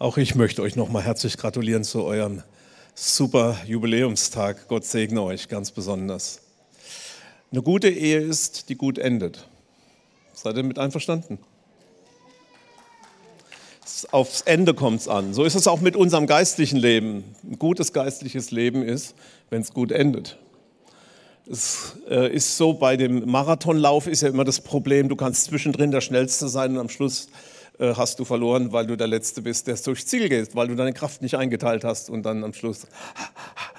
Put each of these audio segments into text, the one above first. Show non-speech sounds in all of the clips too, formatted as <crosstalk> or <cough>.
Auch ich möchte euch nochmal herzlich gratulieren zu eurem super Jubiläumstag. Gott segne euch ganz besonders. Eine gute Ehe ist, die gut endet. Seid ihr mit einverstanden? Aufs Ende kommt es an. So ist es auch mit unserem geistlichen Leben. Ein gutes geistliches Leben ist, wenn es gut endet. Es äh, ist so, bei dem Marathonlauf ist ja immer das Problem, du kannst zwischendrin der Schnellste sein und am Schluss äh, hast du verloren, weil du der Letzte bist, der durchs Ziel geht, weil du deine Kraft nicht eingeteilt hast und dann am Schluss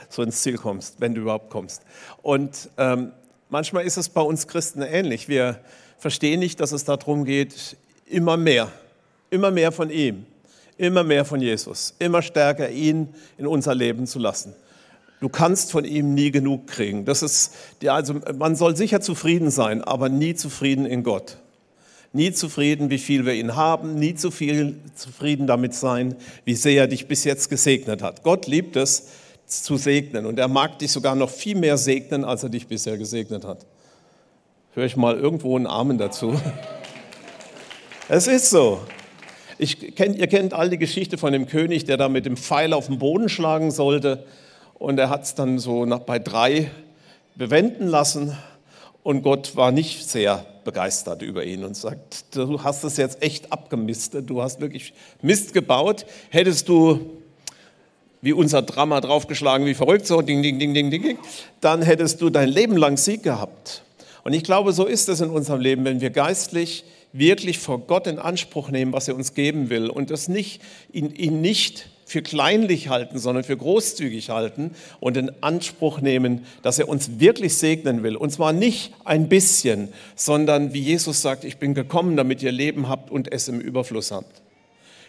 so ins Ziel kommst, wenn du überhaupt kommst. Und ähm, manchmal ist es bei uns Christen ähnlich. Wir verstehen nicht, dass es darum geht, immer mehr, immer mehr von ihm, immer mehr von Jesus, immer stärker ihn in unser Leben zu lassen. Du kannst von ihm nie genug kriegen. Das ist, also man soll sicher zufrieden sein, aber nie zufrieden in Gott. Nie zufrieden, wie viel wir ihn haben, nie zu viel zufrieden damit sein, wie sehr er dich bis jetzt gesegnet hat. Gott liebt es zu segnen und er mag dich sogar noch viel mehr segnen, als er dich bisher gesegnet hat. Höre ich mal irgendwo einen Amen dazu. <laughs> Es ist so. Kenn, ihr kennt all die Geschichte von dem König, der da mit dem Pfeil auf den Boden schlagen sollte und er hat es dann so nach, bei drei bewenden lassen und Gott war nicht sehr begeistert über ihn und sagt, du hast es jetzt echt abgemistet, du hast wirklich Mist gebaut. Hättest du wie unser Drama draufgeschlagen, wie verrückt, so ding, ding, ding, ding, ding, dann hättest du dein Leben lang Sieg gehabt. Und ich glaube, so ist es in unserem Leben, wenn wir geistlich wirklich vor Gott in Anspruch nehmen, was er uns geben will und das nicht, ihn, ihn nicht für kleinlich halten, sondern für großzügig halten und in Anspruch nehmen, dass er uns wirklich segnen will. Und zwar nicht ein bisschen, sondern wie Jesus sagt, ich bin gekommen, damit ihr Leben habt und es im Überfluss habt.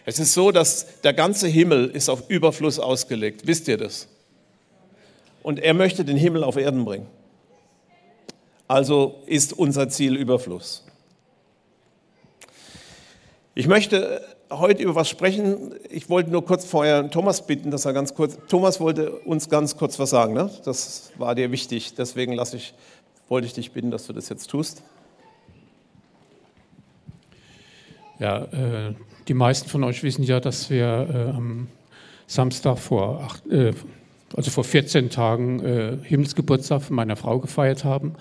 Es ist so, dass der ganze Himmel ist auf Überfluss ausgelegt. Wisst ihr das? Und er möchte den Himmel auf Erden bringen. Also ist unser Ziel Überfluss. Ich möchte heute über was sprechen. Ich wollte nur kurz vorher Thomas bitten, dass er ganz kurz, Thomas wollte uns ganz kurz was sagen. Ne? Das war dir wichtig. Deswegen ich, wollte ich dich bitten, dass du das jetzt tust. Ja, äh, die meisten von euch wissen ja, dass wir äh, am Samstag vor, acht, äh, also vor 14 Tagen äh, Himmelsgeburtstag meiner Frau gefeiert haben.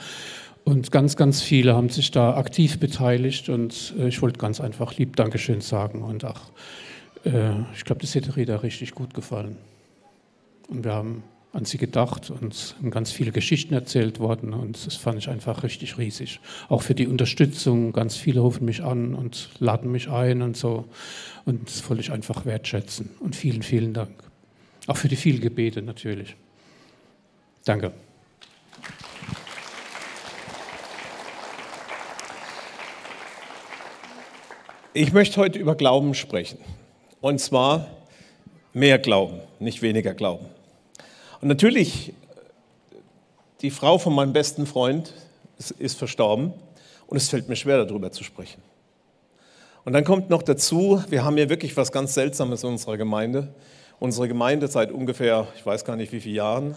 Und ganz, ganz viele haben sich da aktiv beteiligt und äh, ich wollte ganz einfach lieb Dankeschön sagen. Und ach, äh, ich glaube, das hätte Rita richtig gut gefallen. Und wir haben an sie gedacht und sind ganz viele Geschichten erzählt worden und das fand ich einfach richtig riesig. Auch für die Unterstützung, ganz viele rufen mich an und laden mich ein und so und das wollte ich einfach wertschätzen und vielen, vielen Dank. Auch für die vielen Gebete natürlich. Danke. Ich möchte heute über Glauben sprechen. Und zwar mehr Glauben, nicht weniger Glauben. Und natürlich, die Frau von meinem besten Freund ist, verstorben und es fällt mir schwer, darüber zu sprechen. Und dann kommt noch dazu, wir haben hier wirklich was ganz Seltsames in unserer Gemeinde. Unsere Gemeinde seit ungefähr, ich weiß gar nicht wie viele Jahren,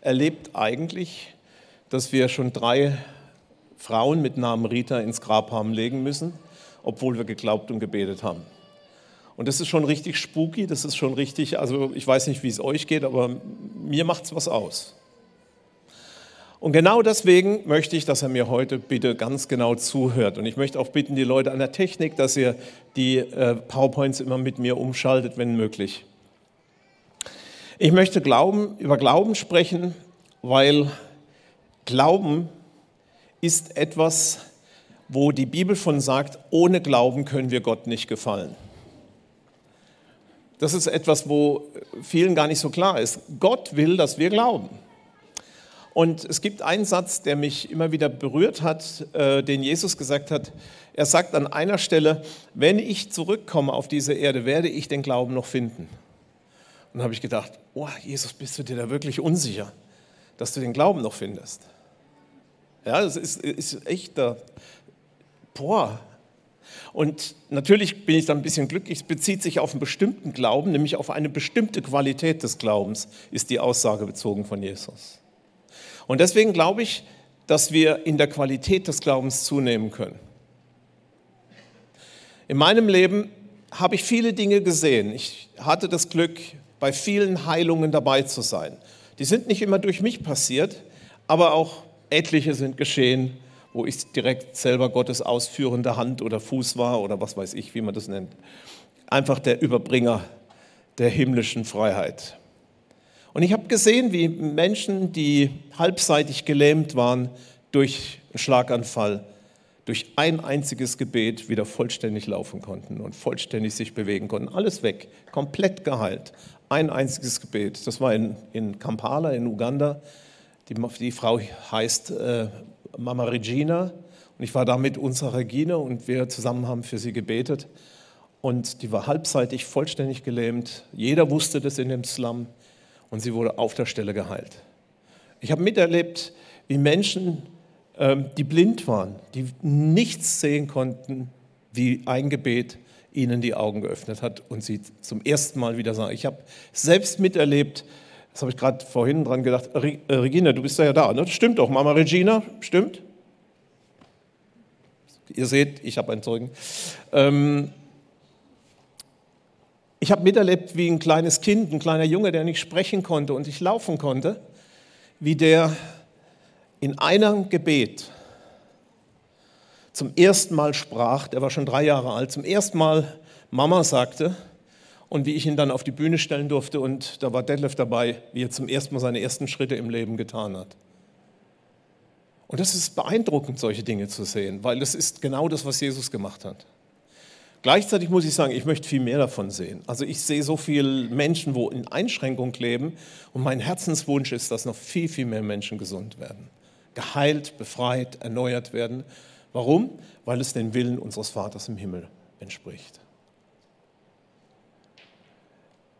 erlebt eigentlich, dass wir schon drei Frauen mit Namen Rita ins Grab haben legen müssen obwohl wir geglaubt und gebetet haben. Und das ist schon richtig spooky, das ist schon richtig, also ich weiß nicht, wie es euch geht, aber mir macht es was aus. Und genau deswegen möchte ich, dass er mir heute bitte ganz genau zuhört. Und ich möchte auch bitten, die Leute an der Technik, dass ihr die äh, PowerPoints immer mit mir umschaltet, wenn möglich. Ich möchte Glauben, über Glauben sprechen, weil Glauben ist etwas, wo die Bibel von sagt, ohne Glauben können wir Gott nicht gefallen. Das ist etwas, wo vielen gar nicht so klar ist. Gott will, dass wir glauben. Und es gibt einen Satz, der mich immer wieder berührt hat, äh, den Jesus gesagt hat. Er sagt an einer Stelle, wenn ich zurückkomme auf diese Erde, werde ich den Glauben noch finden. Und dann habe ich gedacht, oh Jesus, bist du dir da wirklich unsicher, dass du den Glauben noch findest? Ja, das ist, ist echt, da boah. Und natürlich bin ich dann ein bisschen glücklich, es bezieht sich auf einen bestimmten Glauben, nämlich auf eine bestimmte Qualität des Glaubens, ist die Aussage bezogen von Jesus. Und deswegen glaube ich, dass wir in der Qualität des Glaubens zunehmen können. In meinem Leben habe ich viele Dinge gesehen. Ich hatte das Glück, bei vielen Heilungen dabei zu sein. Die sind nicht immer durch mich passiert, aber auch etliche sind geschehen, wo ich direkt selber Gottes ausführende Hand oder Fuß war oder was weiß ich, wie man das nennt. Einfach der Überbringer der himmlischen Freiheit. Und ich habe gesehen, wie Menschen, die halbseitig gelähmt waren durch einen Schlaganfall, durch ein einziges Gebet wieder vollständig laufen konnten und vollständig sich bewegen konnten. Alles weg, komplett geheilt. Ein einziges Gebet. Das war in, in Kampala in Uganda. Die, die Frau heißt äh, Mama Regina und ich war da mit unserer Regine und wir zusammen haben für sie gebetet. Und die war halbseitig vollständig gelähmt. Jeder wusste das in dem Slum und sie wurde auf der Stelle geheilt. Ich habe miterlebt, wie Menschen, ähm, die blind waren, die nichts sehen konnten, wie ein Gebet ihnen die Augen geöffnet hat und sie zum ersten Mal wieder sahen. Ich habe selbst miterlebt, das habe ich gerade vorhin dran gedacht, äh, Regina, du bist ja da, ne? Stimmt doch, Mama Regina, stimmt? Ihr seht, ich habe einen Zeugen. Ähm, ich habe miterlebt, wie ein kleines Kind, ein kleiner Junge, der nicht sprechen konnte und nicht laufen konnte, wie der in einem Gebet zum ersten Mal sprach, der war schon drei Jahre alt, zum ersten Mal Mama sagte und wie ich ihn dann auf die Bühne stellen durfte und da war Detlef dabei, wie er zum ersten Mal seine ersten Schritte im Leben getan hat. Und das ist beeindruckend, solche Dinge zu sehen, weil das ist genau das, was Jesus gemacht hat. Gleichzeitig muss ich sagen, ich möchte viel mehr davon sehen. Also ich sehe so viele Menschen, wo in Einschränkung leben und mein Herzenswunsch ist, dass noch viel, viel mehr Menschen gesund werden. Geheilt, befreit, erneuert werden. Warum? Weil es den Willen unseres Vaters im Himmel entspricht.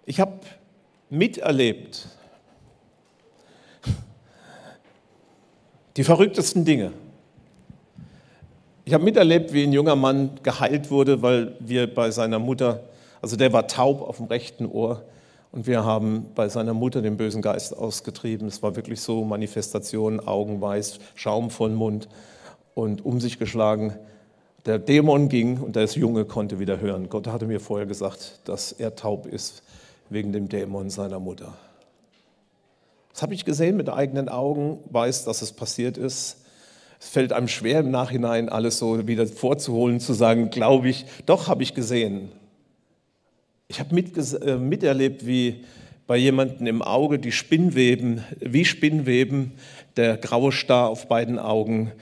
Ich habe miterlebt die verrücktesten Dinge. Ich habe miterlebt, wie ein junger Mann geheilt wurde, weil wir bei seiner Mutter, also der war taub auf dem rechten Ohr und wir haben bei seiner Mutter den bösen Geist ausgetrieben. Es war wirklich so Manifestation, Augen weiß, Schaum von Mund und um sich geschlagen. Der Dämon ging und der Junge konnte wieder hören. Gott hatte mir vorher gesagt, dass er taub ist wegen dem Dämon seiner Mutter. Das habe ich gesehen mit eigenen Augen, weiß, dass es passiert ist. Es fällt einem schwer im Nachhinein alles so wieder vorzuholen, zu sagen, glaube ich, doch habe ich gesehen. Ich habe äh, miterlebt, wie bei jemandem im Auge die Spinnweben, wie Spinnweben, der graue Star auf beiden Augen,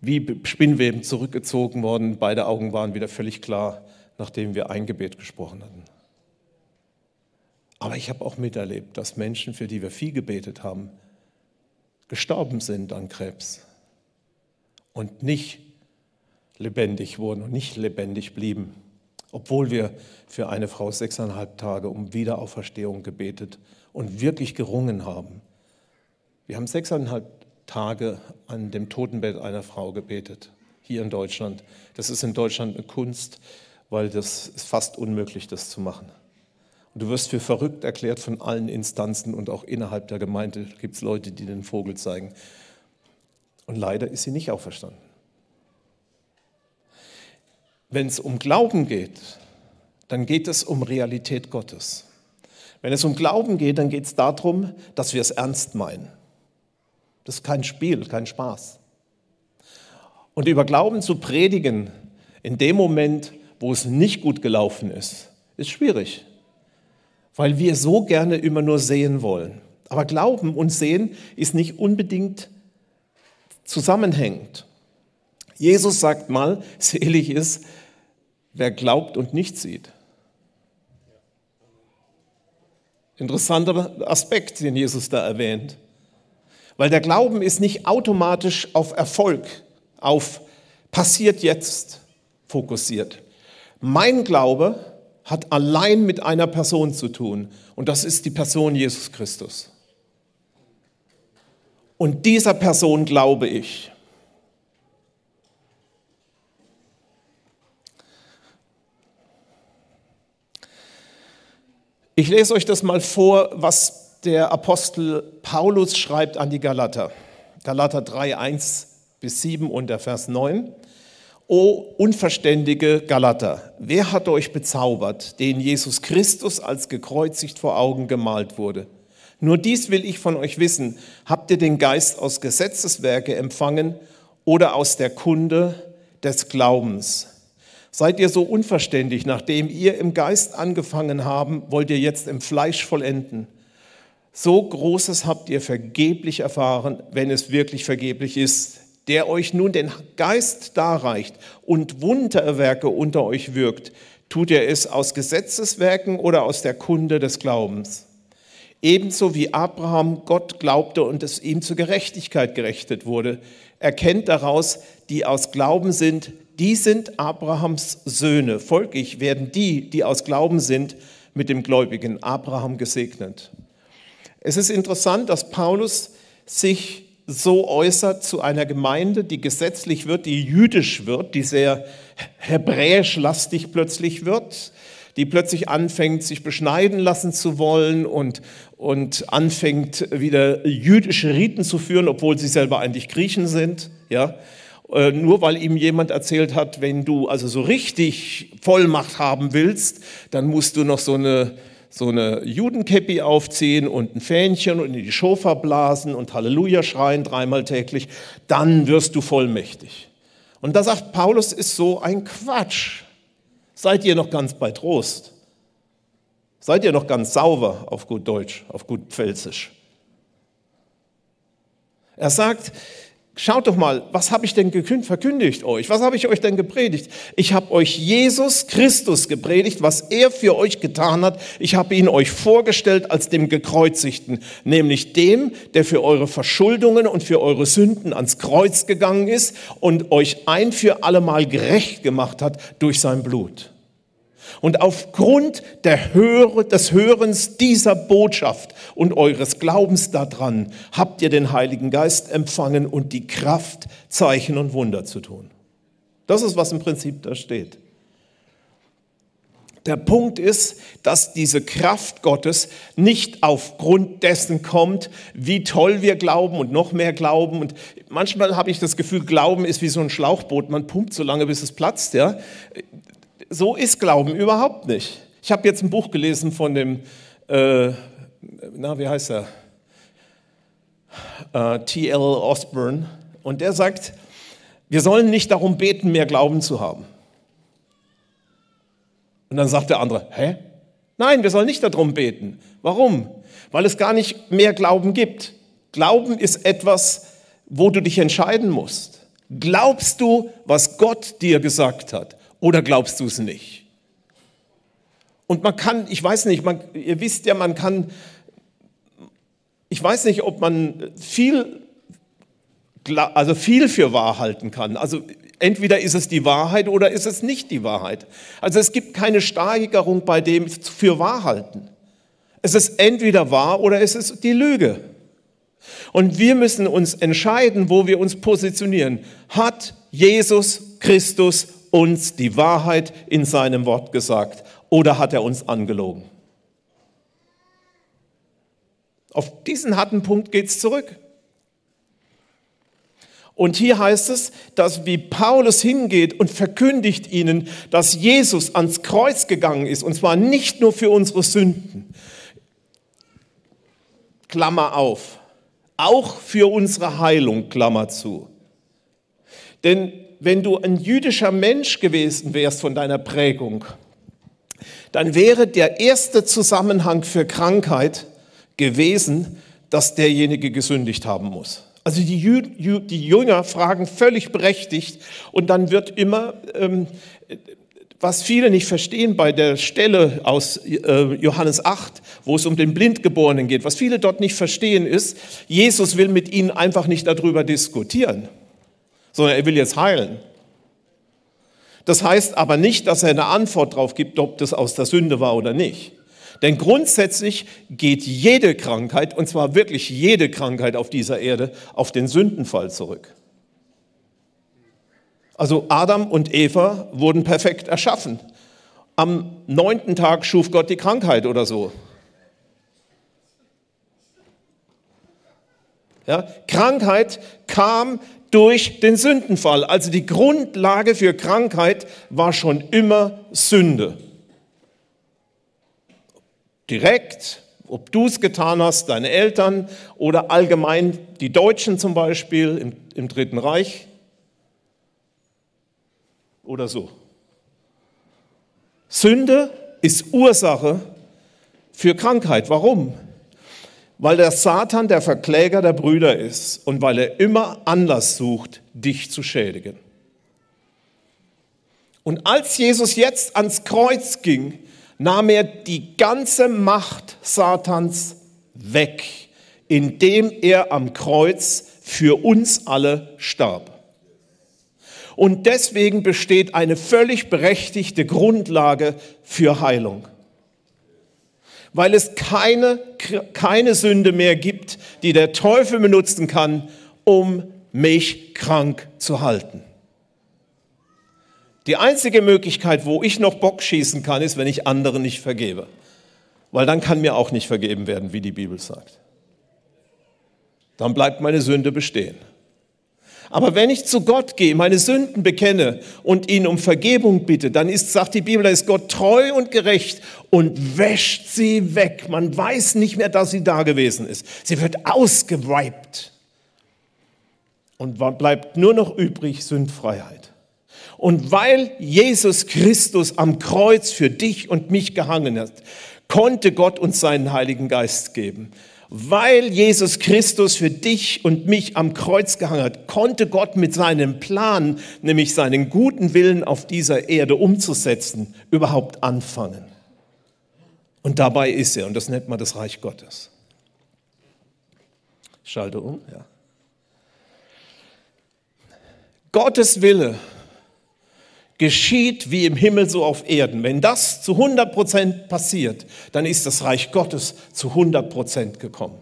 wie Spinnweben zurückgezogen worden. Beide Augen waren wieder völlig klar, nachdem wir ein Gebet gesprochen hatten. Aber ich habe auch miterlebt, dass Menschen, für die wir viel gebetet haben, gestorben sind an Krebs und nicht lebendig wurden und nicht lebendig blieben, obwohl wir für eine Frau sechseinhalb Tage um Wiederauferstehung gebetet und wirklich gerungen haben. Wir haben sechseinhalb Tage an dem Totenbett einer Frau gebetet, hier in Deutschland. Das ist in Deutschland eine Kunst, weil das ist fast unmöglich, das zu machen. Du wirst für verrückt erklärt von allen Instanzen und auch innerhalb der Gemeinde gibt es Leute, die den Vogel zeigen. Und leider ist sie nicht auferstanden. Wenn es um Glauben geht, dann geht es um Realität Gottes. Wenn es um Glauben geht, dann geht es darum, dass wir es ernst meinen. Das ist kein Spiel, kein Spaß. Und über Glauben zu predigen in dem Moment, wo es nicht gut gelaufen ist, ist schwierig, weil wir so gerne immer nur sehen wollen. Aber Glauben und Sehen ist nicht unbedingt zusammenhängt. Jesus sagt mal, <laughs> selig ist, wer glaubt und nicht sieht. Interessanter Aspekt, den Jesus da erwähnt. Weil der Glauben ist nicht automatisch auf Erfolg, auf passiert jetzt fokussiert. Mein Glaube hat allein mit einer Person zu tun und das ist die Person Jesus Christus. Und dieser Person glaube ich. Ich lese euch das mal vor, was der Apostel Paulus schreibt an die Galater. Galater 3, 1 bis 7 und der Vers 9. O unverständige Galater, wer hat euch bezaubert, den Jesus Christus als gekreuzigt vor Augen gemalt wurde? Nur dies will ich von euch wissen. Habt ihr den Geist aus Gesetzeswerke empfangen oder aus der Kunde des Glaubens? Seid ihr so unverständig, nachdem ihr im Geist angefangen haben, wollt ihr jetzt im Fleisch vollenden? So Großes habt ihr vergeblich erfahren, wenn es wirklich vergeblich ist der euch nun den Geist darreicht und Wunderwerke unter euch wirkt, tut er es aus Gesetzeswerken oder aus der Kunde des Glaubens. Ebenso wie Abraham Gott glaubte und es ihm zur Gerechtigkeit gerechtet wurde, erkennt daraus, die aus Glauben sind, die sind Abrahams Söhne. Folglich werden die, die aus Glauben sind, mit dem gläubigen Abraham gesegnet. Es ist interessant, dass Paulus sich so äußert zu einer Gemeinde, die gesetzlich wird, die jüdisch wird, die sehr hebräisch-lastig plötzlich wird, die plötzlich anfängt, sich beschneiden lassen zu wollen und, und anfängt, wieder jüdische Riten zu führen, obwohl sie selber eigentlich Griechen sind. Ja? Äh, nur weil ihm jemand erzählt hat, wenn du also so richtig Vollmacht haben willst, dann musst du noch so eine so eine Judenkäppi aufziehen und ein Fähnchen und in die Schofa blasen und Halleluja schreien dreimal täglich, dann wirst du vollmächtig. Und da sagt Paulus, ist so ein Quatsch. Seid ihr noch ganz bei Trost? Seid ihr noch ganz sauber auf gut Deutsch, auf gut Pfälzisch? Er sagt, Schaut doch mal, was habe ich denn verkündigt euch? Was habe ich euch denn gepredigt? Ich habe euch Jesus Christus gepredigt, was er für euch getan hat. Ich habe ihn euch vorgestellt als dem Gekreuzigten, nämlich dem, der für eure Verschuldungen und für eure Sünden ans Kreuz gegangen ist und euch ein für allemal gerecht gemacht hat durch sein Blut. Und aufgrund Höre, des Hörens dieser Botschaft und eures Glaubens daran habt ihr den Heiligen Geist empfangen und die Kraft, Zeichen und Wunder zu tun. Das ist, was im Prinzip da steht. Der Punkt ist, dass diese Kraft Gottes nicht aufgrund dessen kommt, wie toll wir glauben und noch mehr glauben. Und manchmal habe ich das Gefühl, Glauben ist wie so ein Schlauchboot. Man pumpt so lange, bis es platzt. Ja? So ist Glauben überhaupt nicht. Ich habe jetzt ein Buch gelesen von dem, äh, na, wie heißt er? Äh, T.L. Osborne. Und der sagt, wir sollen nicht darum beten, mehr Glauben zu haben. Und dann sagt der andere, hä? Nein, wir sollen nicht darum beten. Warum? Weil es gar nicht mehr Glauben gibt. Glauben ist etwas, wo du dich entscheiden musst. Glaubst du, was Gott dir gesagt hat? Oder glaubst du es nicht? Und man kann, ich weiß nicht, man, ihr wisst ja, man kann, ich weiß nicht, ob man viel, also viel für wahr halten kann. Also entweder ist es die Wahrheit oder ist es nicht die Wahrheit. Also es gibt keine Steigerung bei dem für wahr halten. Es ist entweder wahr oder es ist die Lüge. Und wir müssen uns entscheiden, wo wir uns positionieren. Hat Jesus Christus uns die Wahrheit in seinem Wort gesagt oder hat er uns angelogen? Auf diesen harten Punkt geht es zurück. Und hier heißt es, dass wie Paulus hingeht und verkündigt ihnen, dass Jesus ans Kreuz gegangen ist, und zwar nicht nur für unsere Sünden, Klammer auf, auch für unsere Heilung, Klammer zu. Denn wenn du ein jüdischer Mensch gewesen wärst von deiner Prägung, dann wäre der erste Zusammenhang für Krankheit gewesen, dass derjenige gesündigt haben muss. Also die, Jü die Jünger fragen völlig berechtigt und dann wird immer, ähm, was viele nicht verstehen bei der Stelle aus äh, Johannes 8, wo es um den Blindgeborenen geht, was viele dort nicht verstehen ist, Jesus will mit ihnen einfach nicht darüber diskutieren sondern er will jetzt heilen. Das heißt aber nicht, dass er eine Antwort darauf gibt, ob das aus der Sünde war oder nicht. Denn grundsätzlich geht jede Krankheit, und zwar wirklich jede Krankheit auf dieser Erde, auf den Sündenfall zurück. Also Adam und Eva wurden perfekt erschaffen. Am neunten Tag schuf Gott die Krankheit oder so. Ja, Krankheit kam durch den Sündenfall. Also die Grundlage für Krankheit war schon immer Sünde. Direkt, ob du es getan hast, deine Eltern oder allgemein die Deutschen zum Beispiel im, im Dritten Reich oder so. Sünde ist Ursache für Krankheit. Warum? Weil der Satan der Verkläger der Brüder ist und weil er immer Anlass sucht, dich zu schädigen. Und als Jesus jetzt ans Kreuz ging, nahm er die ganze Macht Satans weg, indem er am Kreuz für uns alle starb. Und deswegen besteht eine völlig berechtigte Grundlage für Heilung. Weil es keine, keine Sünde mehr gibt, die der Teufel benutzen kann, um mich krank zu halten. Die einzige Möglichkeit, wo ich noch Bock schießen kann, ist, wenn ich anderen nicht vergebe. Weil dann kann mir auch nicht vergeben werden, wie die Bibel sagt. Dann bleibt meine Sünde bestehen. Aber wenn ich zu Gott gehe, meine Sünden bekenne und ihn um Vergebung bitte, dann ist, sagt die Bibel, da ist Gott treu und gerecht und wäscht sie weg. Man weiß nicht mehr, dass sie da gewesen ist. Sie wird ausgeweibt. Und bleibt nur noch übrig Sündfreiheit. Und weil Jesus Christus am Kreuz für dich und mich gehangen hat, konnte Gott uns seinen Heiligen Geist geben. Weil Jesus Christus für dich und mich am Kreuz gehangen hat, konnte Gott mit seinem Plan, nämlich seinen guten Willen auf dieser Erde umzusetzen, überhaupt anfangen. Und dabei ist er, und das nennt man das Reich Gottes. schalte um, ja. Gottes Wille geschieht wie im Himmel so auf Erden. Wenn das zu 100 Prozent passiert, dann ist das Reich Gottes zu 100 Prozent gekommen.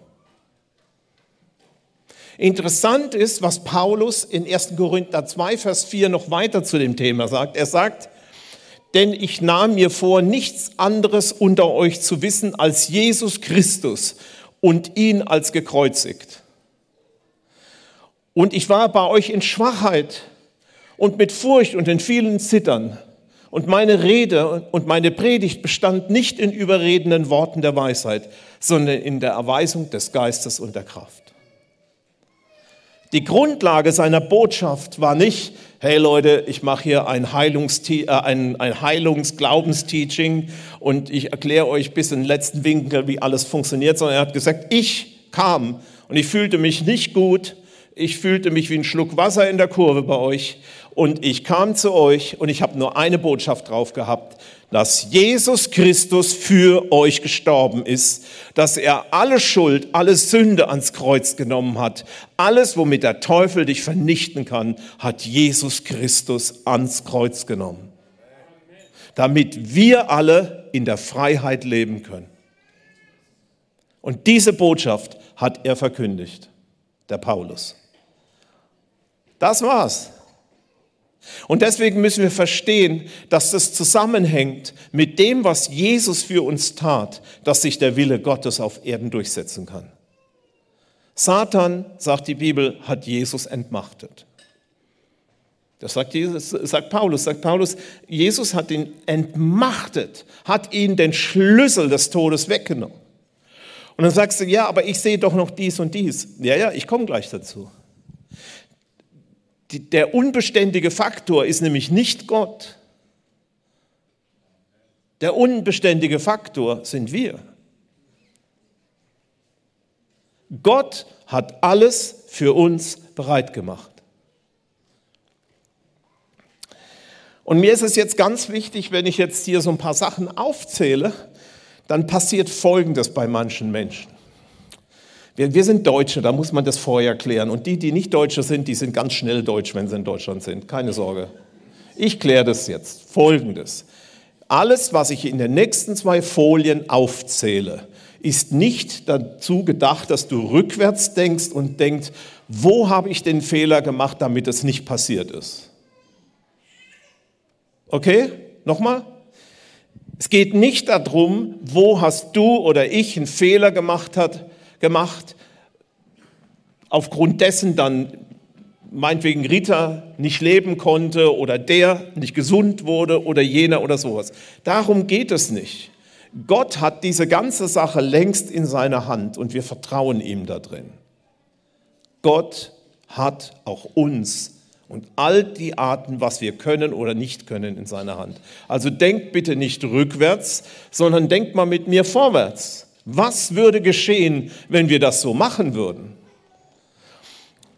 Interessant ist, was Paulus in 1. Korinther 2, Vers 4 noch weiter zu dem Thema sagt. Er sagt, denn ich nahm mir vor, nichts anderes unter euch zu wissen als Jesus Christus und ihn als gekreuzigt. Und ich war bei euch in Schwachheit und mit Furcht und in vielen Zittern. Und meine Rede und meine Predigt bestand nicht in überredenden Worten der Weisheit, sondern in der Erweisung des Geistes und der Kraft. Die Grundlage seiner Botschaft war nicht, hey Leute, ich mache hier ein, Heilungs äh, ein, ein Heilungsglaubensteaching und ich erkläre euch bis in den letzten Winkel, wie alles funktioniert, sondern er hat gesagt, ich kam und ich fühlte mich nicht gut, ich fühlte mich wie ein Schluck Wasser in der Kurve bei euch und ich kam zu euch und ich habe nur eine Botschaft drauf gehabt, dass Jesus Christus für euch gestorben ist, dass er alle Schuld, alle Sünde ans Kreuz genommen hat. Alles, womit der Teufel dich vernichten kann, hat Jesus Christus ans Kreuz genommen. Damit wir alle in der Freiheit leben können. Und diese Botschaft hat er verkündigt, der Paulus. Das war's. Und deswegen müssen wir verstehen, dass das zusammenhängt mit dem, was Jesus für uns tat, dass sich der Wille Gottes auf Erden durchsetzen kann. Satan, sagt die Bibel, hat Jesus entmachtet. Das sagt, Jesus, sagt Paulus, sagt Paulus, Jesus hat ihn entmachtet, hat ihn den Schlüssel des Todes weggenommen. Und dann sagst du, ja, aber ich sehe doch noch dies und dies. Ja, ja, ich komme gleich dazu der unbeständige Faktor ist nämlich nicht Gott. Der unbeständige Faktor sind wir. Gott hat alles für uns bereit gemacht. Und mir ist es jetzt ganz wichtig, wenn ich jetzt hier so ein paar Sachen aufzähle, dann passiert Folgendes bei manchen Menschen. Wir, wir, sind Deutsche, da muss man das vorher klären. Und die, die nicht Deutsche sind, die sind ganz schnell deutsch, wenn sie in Deutschland sind. Keine Sorge. Ich kläre das jetzt. Folgendes. Alles, was ich in den nächsten zwei Folien aufzähle, ist nicht dazu gedacht, dass du rückwärts denkst und denkst, wo habe ich den Fehler gemacht, damit es nicht passiert ist. Okay? Nochmal? Es geht nicht darum, wo hast du oder ich einen Fehler gemacht hat, gemacht, aufgrund dessen dann meinetwegen Rita nicht leben konnte oder der nicht gesund wurde oder jener oder sowas. Darum geht es nicht. Gott hat diese ganze Sache längst in seiner Hand und wir vertrauen ihm da drin. Gott hat auch uns und all die Arten, was wir können oder nicht können, in seiner Hand. Also denkt bitte nicht rückwärts, sondern denkt mal mit mir vorwärts. Was würde geschehen, wenn wir das so machen würden?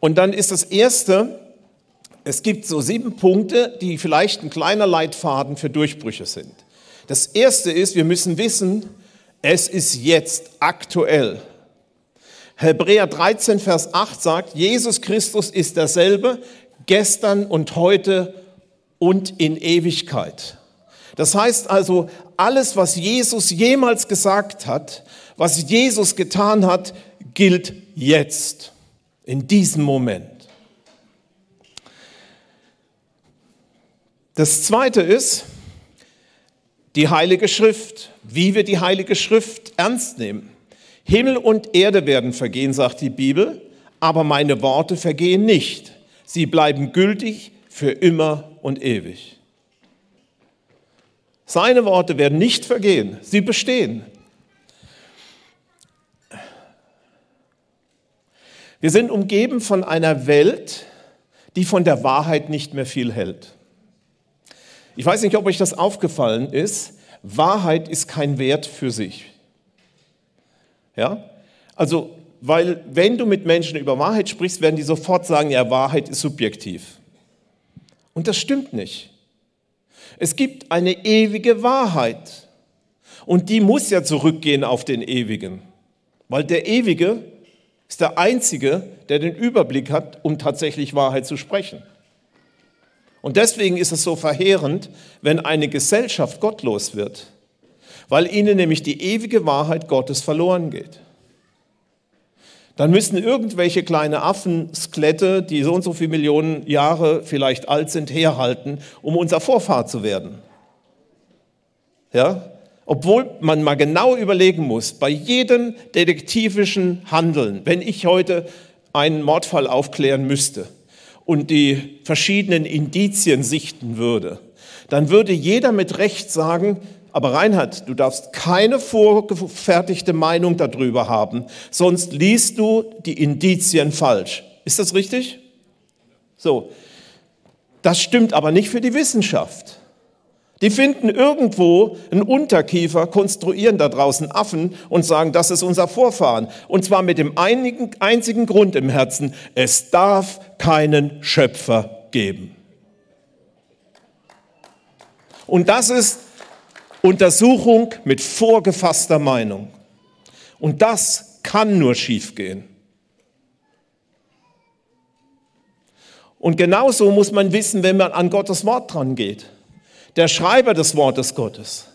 Und dann ist das Erste, es gibt so sieben Punkte, die vielleicht ein kleiner Leitfaden für Durchbrüche sind. Das Erste ist, wir müssen wissen, es ist jetzt aktuell. Hebräer 13, Vers 8 sagt, Jesus Christus ist derselbe gestern und heute und in Ewigkeit. Das heißt also, alles, was Jesus jemals gesagt hat, was Jesus getan hat, gilt jetzt in diesem Moment. Das zweite ist die Heilige Schrift, wie wir die Heilige Schrift ernst nehmen. Himmel und Erde werden vergehen, sagt die Bibel, aber meine Worte vergehen nicht. Sie bleiben gültig für immer und ewig. Seine Worte werden nicht vergehen, sie bestehen. Wir sind umgeben von einer Welt, die von der Wahrheit nicht mehr viel hält. Ich weiß nicht, ob euch das aufgefallen ist. Wahrheit ist kein Wert für sich. Ja? Also, weil wenn du mit Menschen über Wahrheit sprichst, werden die sofort sagen, ja, Wahrheit ist subjektiv. Und das stimmt nicht. Es gibt eine ewige Wahrheit. Und die muss ja zurückgehen auf den Ewigen. Weil der Ewige ist der Einzige, der den Überblick hat, um tatsächlich Wahrheit zu sprechen. Und deswegen ist es so verheerend, wenn eine Gesellschaft gottlos wird, weil ihnen nämlich die ewige Wahrheit Gottes verloren geht. Dann müssen irgendwelche kleine Affenskelette, die so und so viele Millionen Jahre vielleicht alt sind, herhalten, um unser Vorfahr zu werden. Ja? Obwohl man mal genau überlegen muss, bei jedem detektivischen Handeln, wenn ich heute einen Mordfall aufklären müsste und die verschiedenen Indizien sichten würde, dann würde jeder mit Recht sagen, aber Reinhard, du darfst keine vorgefertigte Meinung darüber haben, sonst liest du die Indizien falsch. Ist das richtig? So. Das stimmt aber nicht für die Wissenschaft. Die finden irgendwo einen Unterkiefer, konstruieren da draußen Affen und sagen, das ist unser Vorfahren. Und zwar mit dem einigen, einzigen Grund im Herzen, es darf keinen Schöpfer geben. Und das ist Untersuchung mit vorgefasster Meinung. Und das kann nur schiefgehen. Und genauso muss man wissen, wenn man an Gottes Wort dran geht der Schreiber des Wortes Gottes,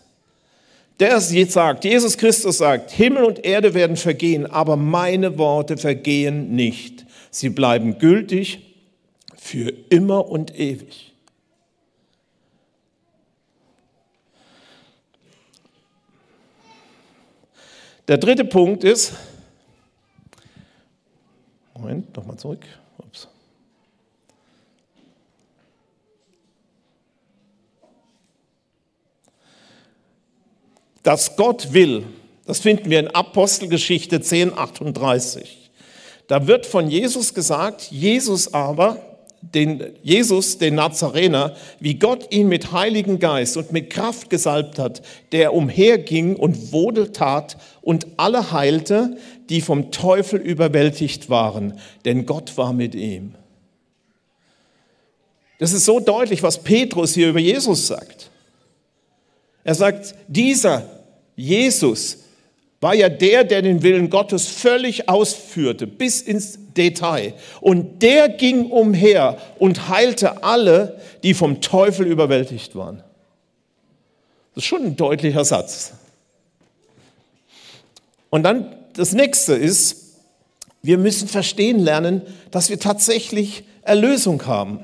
der sagt, Jesus Christus sagt, Himmel und Erde werden vergehen, aber meine Worte vergehen nicht. Sie bleiben gültig für immer und ewig. Der dritte Punkt ist, Moment, nochmal zurück. Ups. dass Gott will, das finden wir in Apostelgeschichte 10, 38. Da wird von Jesus gesagt, Jesus aber, den, Jesus, den Nazarener, wie Gott ihn mit Heiligen Geist und mit Kraft gesalbt hat, der umherging und Wodel tat und alle heilte, die vom Teufel überwältigt waren, denn Gott war mit ihm. Das ist so deutlich, was Petrus hier über Jesus sagt. Er sagt, dieser Jesus war ja der, der den Willen Gottes völlig ausführte, bis ins Detail. Und der ging umher und heilte alle, die vom Teufel überwältigt waren. Das ist schon ein deutlicher Satz. Und dann das nächste ist, wir müssen verstehen lernen, dass wir tatsächlich Erlösung haben.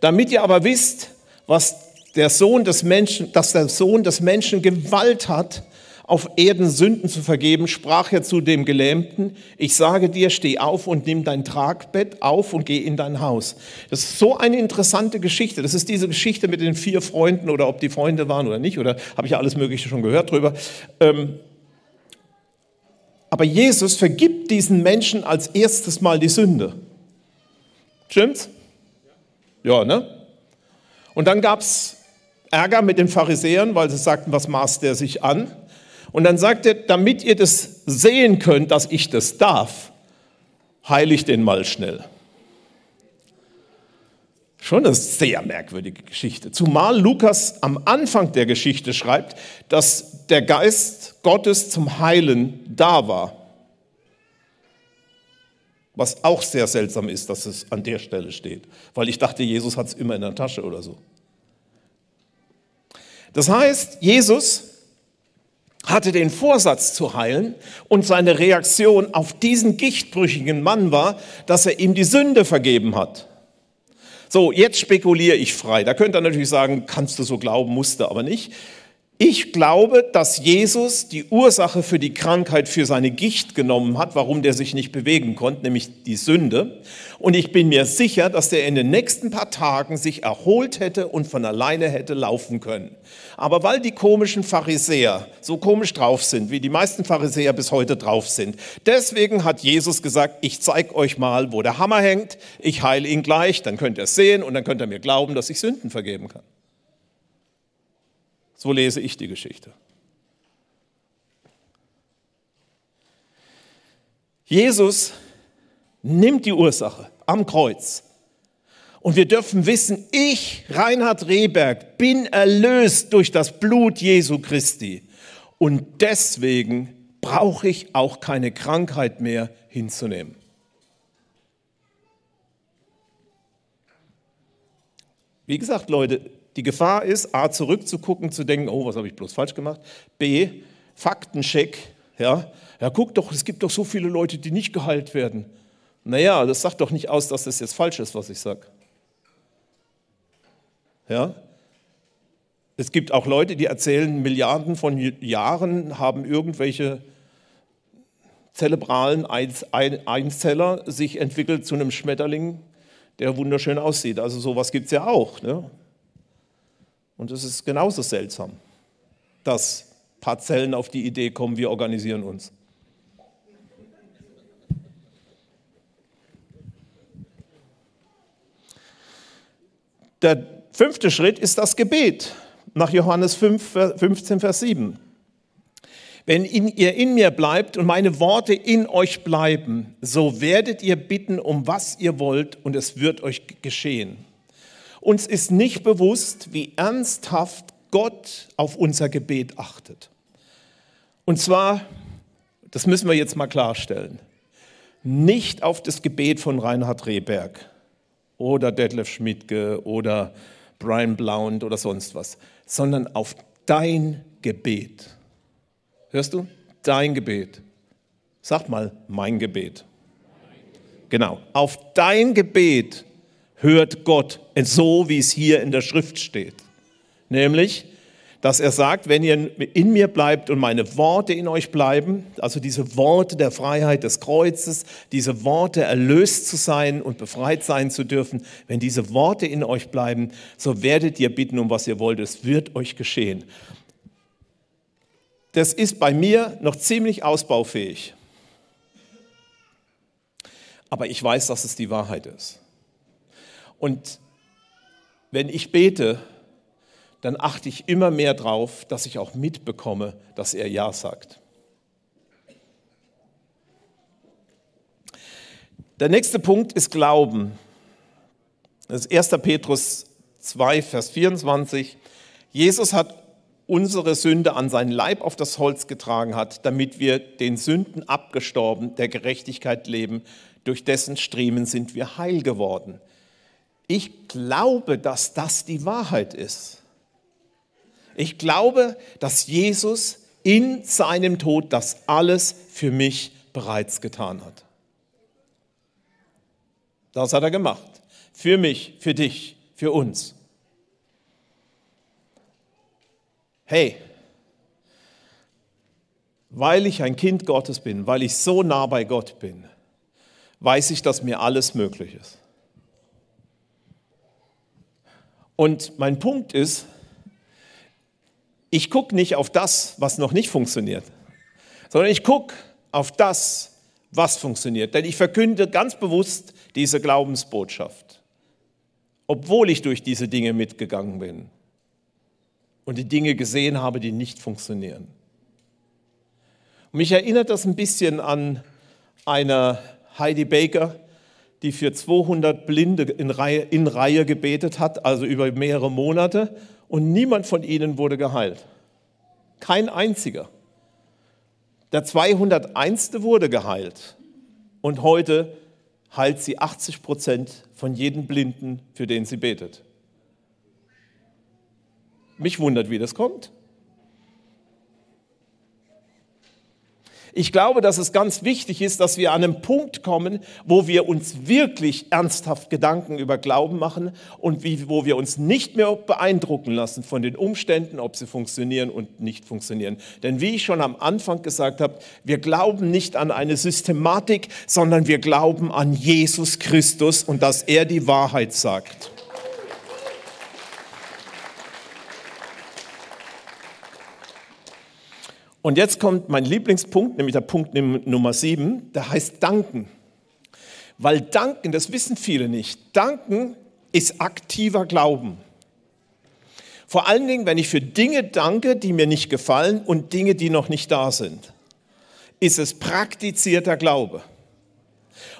Damit ihr aber wisst, was der Sohn des Menschen, dass der Sohn des Menschen Gewalt hat, auf Erden Sünden zu vergeben, sprach er zu dem Gelähmten, ich sage dir, steh auf und nimm dein Tragbett auf und geh in dein Haus. Das ist so eine interessante Geschichte. Das ist diese Geschichte mit den vier Freunden oder ob die Freunde waren oder nicht, oder habe ich ja alles Mögliche schon gehört drüber. Ähm, aber Jesus vergibt diesen Menschen als erstes Mal die Sünde. Stimmt's? Ja, ne? Und dann gab es Ärger mit den Pharisäern, weil sie sagten, was maßt der sich an? Und dann sagt er, damit ihr das sehen könnt, dass ich das darf, heile ich den mal schnell. Schon eine sehr merkwürdige Geschichte. Zumal Lukas am Anfang der Geschichte schreibt, dass der Geist Gottes zum Heilen da war. Was auch sehr seltsam ist, dass es an der Stelle steht, weil ich dachte, Jesus hat es immer in der Tasche oder so. Das heißt, Jesus hatte den Vorsatz zu heilen und seine Reaktion auf diesen gichtbrüchigen Mann war, dass er ihm die Sünde vergeben hat. So, jetzt spekuliere ich frei. Da könnte er natürlich sagen, kannst du so glauben, musste aber nicht. Ich glaube, dass Jesus die Ursache für die Krankheit, für seine Gicht genommen hat, warum der sich nicht bewegen konnte, nämlich die Sünde. Und ich bin mir sicher, dass der in den nächsten paar Tagen sich erholt hätte und von alleine hätte laufen können. Aber weil die komischen Pharisäer so komisch drauf sind, wie die meisten Pharisäer bis heute drauf sind, deswegen hat Jesus gesagt, ich zeige euch mal, wo der Hammer hängt, ich heile ihn gleich, dann könnt ihr es sehen und dann könnt ihr mir glauben, dass ich Sünden vergeben kann. So lese ich die Geschichte. Jesus nimmt die Ursache am Kreuz. Und wir dürfen wissen, ich, Reinhard Rehberg, bin erlöst durch das Blut Jesu Christi. Und deswegen brauche ich auch keine Krankheit mehr hinzunehmen. Wie gesagt, Leute, die Gefahr ist, a, zurückzugucken, zu denken, oh, was habe ich bloß falsch gemacht. B, Faktencheck. Ja, ja, guck doch, es gibt doch so viele Leute, die nicht geheilt werden. Naja, das sagt doch nicht aus, dass das jetzt falsch ist, was ich sage. Ja? Es gibt auch Leute, die erzählen, Milliarden von Jahren haben irgendwelche zerebralen Einzeller sich entwickelt zu einem Schmetterling, der wunderschön aussieht. Also sowas gibt es ja auch. Ne? Und es ist genauso seltsam, dass Parzellen auf die Idee kommen, wir organisieren uns. Der fünfte Schritt ist das Gebet nach Johannes 5, 15, Vers 7. Wenn in, ihr in mir bleibt und meine Worte in euch bleiben, so werdet ihr bitten, um was ihr wollt, und es wird euch geschehen. Uns ist nicht bewusst, wie ernsthaft Gott auf unser Gebet achtet. Und zwar, das müssen wir jetzt mal klarstellen, nicht auf das Gebet von Reinhard Rehberg oder Detlef Schmidtke oder Brian Blount oder sonst was, sondern auf dein Gebet. Hörst du? Dein Gebet. Sag mal, mein Gebet. Genau, auf dein Gebet hört Gott so, wie es hier in der Schrift steht. Nämlich, dass er sagt, wenn ihr in mir bleibt und meine Worte in euch bleiben, also diese Worte der Freiheit des Kreuzes, diese Worte erlöst zu sein und befreit sein zu dürfen, wenn diese Worte in euch bleiben, so werdet ihr bitten, um was ihr wollt, es wird euch geschehen. Das ist bei mir noch ziemlich ausbaufähig. Aber ich weiß, dass es die Wahrheit ist. Und wenn ich bete, dann achte ich immer mehr darauf, dass ich auch mitbekomme, dass er Ja sagt. Der nächste Punkt ist Glauben. Das ist 1. Petrus 2, Vers 24. Jesus hat unsere Sünde an seinen Leib auf das Holz getragen hat, damit wir den Sünden abgestorben, der Gerechtigkeit leben. Durch dessen Striemen sind wir heil geworden. Ich glaube, dass das die Wahrheit ist. Ich glaube, dass Jesus in seinem Tod das alles für mich bereits getan hat. Das hat er gemacht. Für mich, für dich, für uns. Hey, weil ich ein Kind Gottes bin, weil ich so nah bei Gott bin, weiß ich, dass mir alles möglich ist. Und mein Punkt ist, ich gucke nicht auf das, was noch nicht funktioniert, sondern ich gucke auf das, was funktioniert. Denn ich verkünde ganz bewusst diese Glaubensbotschaft, obwohl ich durch diese Dinge mitgegangen bin und die Dinge gesehen habe, die nicht funktionieren. Und mich erinnert das ein bisschen an eine Heidi Baker, die für 200 Blinde in Reihe, in Reihe gebetet hat, also über mehrere Monate, und niemand von ihnen wurde geheilt. Kein einziger. Der 201. wurde geheilt und heute heilt sie 80 Prozent von jedem Blinden, für den sie betet. Mich wundert, wie das kommt. Ich glaube, dass es ganz wichtig ist, dass wir an einen Punkt kommen, wo wir uns wirklich ernsthaft Gedanken über Glauben machen und wie, wo wir uns nicht mehr beeindrucken lassen von den Umständen, ob sie funktionieren und nicht funktionieren. Denn wie ich schon am Anfang gesagt habe, wir glauben nicht an eine Systematik, sondern wir glauben an Jesus Christus und dass er die Wahrheit sagt. Und jetzt kommt mein Lieblingspunkt, nämlich der Punkt Nummer sieben, der heißt Danken. Weil Danken, das wissen viele nicht, Danken ist aktiver Glauben. Vor allen Dingen, wenn ich für Dinge danke, die mir nicht gefallen und Dinge, die noch nicht da sind, ist es praktizierter Glaube.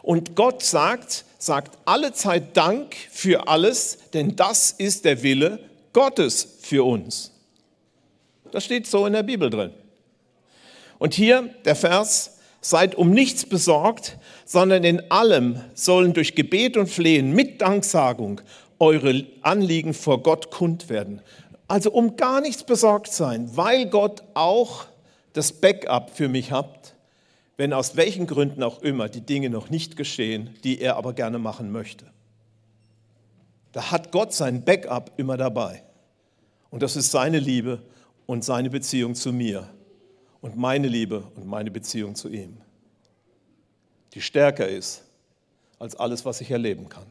Und Gott sagt, sagt alle Zeit Dank für alles, denn das ist der Wille Gottes für uns. Das steht so in der Bibel drin. Und hier der Vers, seid um nichts besorgt, sondern in allem sollen durch Gebet und Flehen mit Danksagung eure Anliegen vor Gott kund werden. Also um gar nichts besorgt sein, weil Gott auch das Backup für mich hat, wenn aus welchen Gründen auch immer die Dinge noch nicht geschehen, die er aber gerne machen möchte. Da hat Gott sein Backup immer dabei. Und das ist seine Liebe und seine Beziehung zu mir und meine Liebe und meine Beziehung zu ihm, die stärker ist als alles, was ich erleben kann.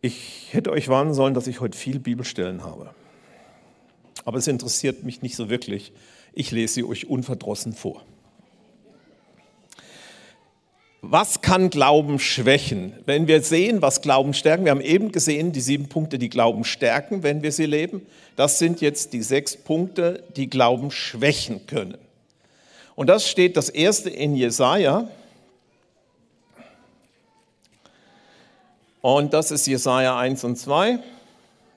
Ich hätte euch warnen sollen, dass ich heute viel Bibelstellen habe. Aber es interessiert mich nicht so wirklich. Ich lese sie euch unverdrossen vor. Was kann Glauben schwächen? Wenn wir sehen, was Glauben stärken, wir haben eben gesehen, die sieben Punkte, die Glauben stärken, wenn wir sie leben. Das sind jetzt die sechs Punkte, die Glauben schwächen können. Und das steht das erste in Jesaja. Und das ist Jesaja 1 und 2.